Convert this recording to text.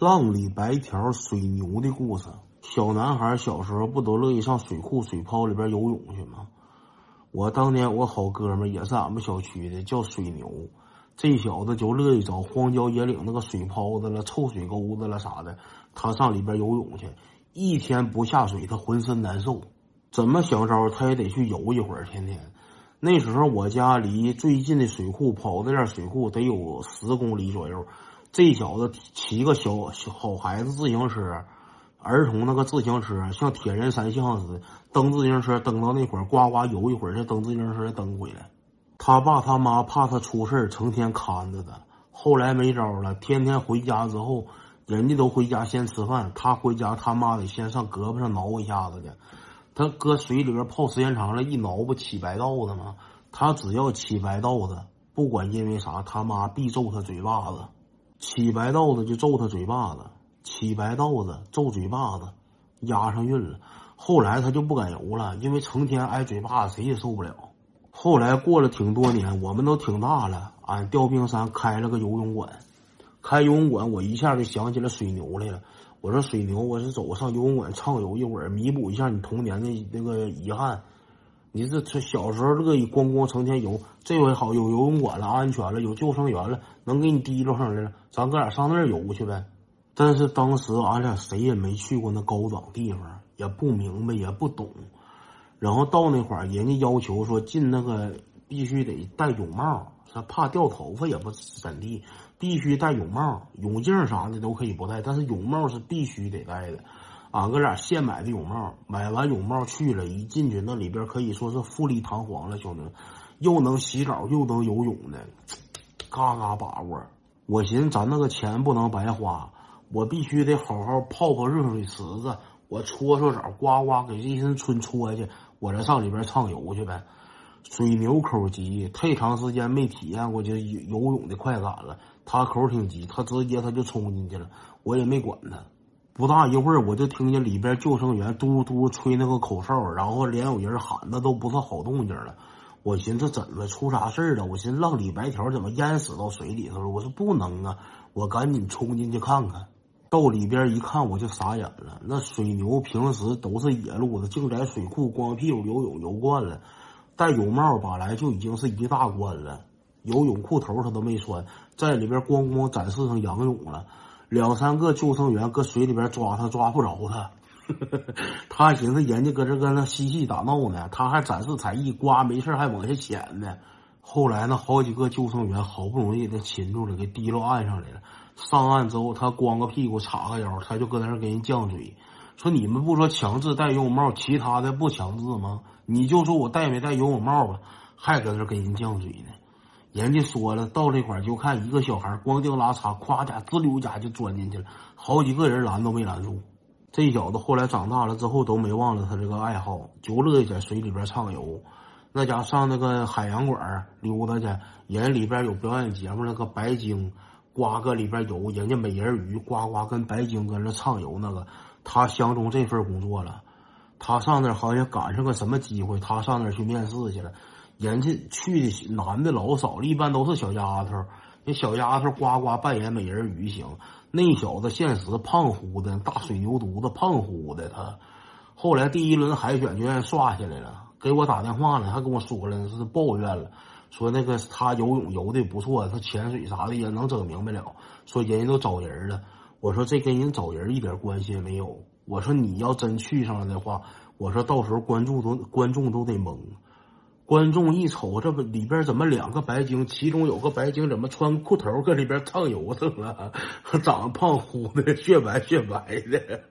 浪里白条水牛的故事。小男孩小时候不都乐意上水库、水泡里边游泳去吗？我当年我好哥们也是俺们小区的，叫水牛。这小子就乐意找荒郊野岭那个水泡子了、臭水沟子了啥的，他上里边游泳去。一天不下水，他浑身难受。怎么想招，他也得去游一会儿。天天那时候，我家离最近的水库跑的点水库得有十公里左右。这小子骑个小小好孩子自行车，儿童那个自行车，像铁人三项似的，蹬自行车蹬到那会儿，呱呱游一会儿，再蹬自行车再蹬回来。他爸他妈怕他出事儿成天看着他。后来没招了，天天回家之后，人家都回家先吃饭，他回家他妈得先上胳膊上挠一下子去。他搁水里边泡时间长了，一挠不起白道子吗？他只要起白道子，不管因为啥，他妈必揍他嘴巴子。起白道子就揍他嘴巴子，起白道子揍嘴巴子，押上韵了。后来他就不敢游了，因为成天挨嘴巴子，谁也受不了。后来过了挺多年，我们都挺大了，俺调兵山开了个游泳馆。开游泳馆，我一下就想起了水牛来了。我说水牛，我是走上游泳馆畅游一会儿，弥补一下你童年的那个遗憾。你这这小时候乐意咣咣成天游，这回好有游泳馆了，安全了，有救生员了，能给你提溜上来了，咱哥俩上那儿游去呗。但是当时俺俩谁也没去过那高档地方，也不明白也不懂。然后到那会儿，人家要求说进那个必须得戴泳帽，他怕掉头发也不怎地，必须戴泳帽，泳镜啥的都可以不戴，但是泳帽是必须得戴的。俺哥俩现买的泳帽，买完泳帽去了，一进去那里边可以说是富丽堂皇了，兄弟们，又能洗澡又能游泳的，嘎嘎把握。我寻思咱那个钱不能白花，我必须得好好泡泡热水池子，我搓搓澡，呱呱给这一身春搓去，我再上里边畅游去呗。水牛口急，太长时间没体验过这游泳的快感了。他口挺急，他直接他就冲进去了，我也没管他。不大一会儿，我就听见里边救生员嘟嘟吹那个口哨，然后连有人喊，那都不是好动静了。我寻思怎么出啥事了？我寻思浪里白条怎么淹死到水里头了？我说不能啊！我赶紧冲进去看看。到里边一看，我就傻眼了。那水牛平时都是野路子，净在水库光屁股游泳游惯了，戴泳帽本来就已经是一大关了。游泳裤头他都没穿，在里边咣咣展示上仰泳了。两三个救生员搁水里边抓他，抓不着他。他寻思人家搁这跟那嬉戏打闹呢，他还展示才艺，刮没事还往下潜呢。后来那好几个救生员好不容易给他擒住了，给提溜岸上来了。上岸之后，他光个屁股，叉个腰，他就搁那儿给人犟嘴，说：“你们不说强制戴游泳帽，其他的不强制吗？你就说我戴没戴游泳帽吧，还搁那儿给人犟嘴呢。”人家说了，到这块儿就看一个小孩光腚拉碴，夸家滋溜家就钻进去了，好几个人拦都没拦住。这小子后来长大了之后都没忘了他这个爱好，就乐意在水里边畅游。那家上那个海洋馆溜达去，人里边有表演节目，那个白鲸呱搁里边游，人家美人鱼呱呱跟白鲸跟那畅游。那个他相中这份工作了，他上那好像赶上个什么机会，他上那去面试去了。人家去的男的老少，一般都是小丫头。那小丫头呱呱扮演美人鱼行，那小子现实胖乎的，大水牛犊子胖乎的。他后来第一轮海选就让刷下来了，给我打电话了，还跟我说了是抱怨了，说那个他游泳游的不错，他潜水啥的也能整明白了。说人家都找人了，我说这跟人找人一点关系也没有。我说你要真去上了的话，我说到时候观众都观众都得懵。观众一瞅，这不里边怎么两个白鲸？其中有个白鲸怎么穿裤头搁里边畅游去了？长得胖乎的，雪白雪白的。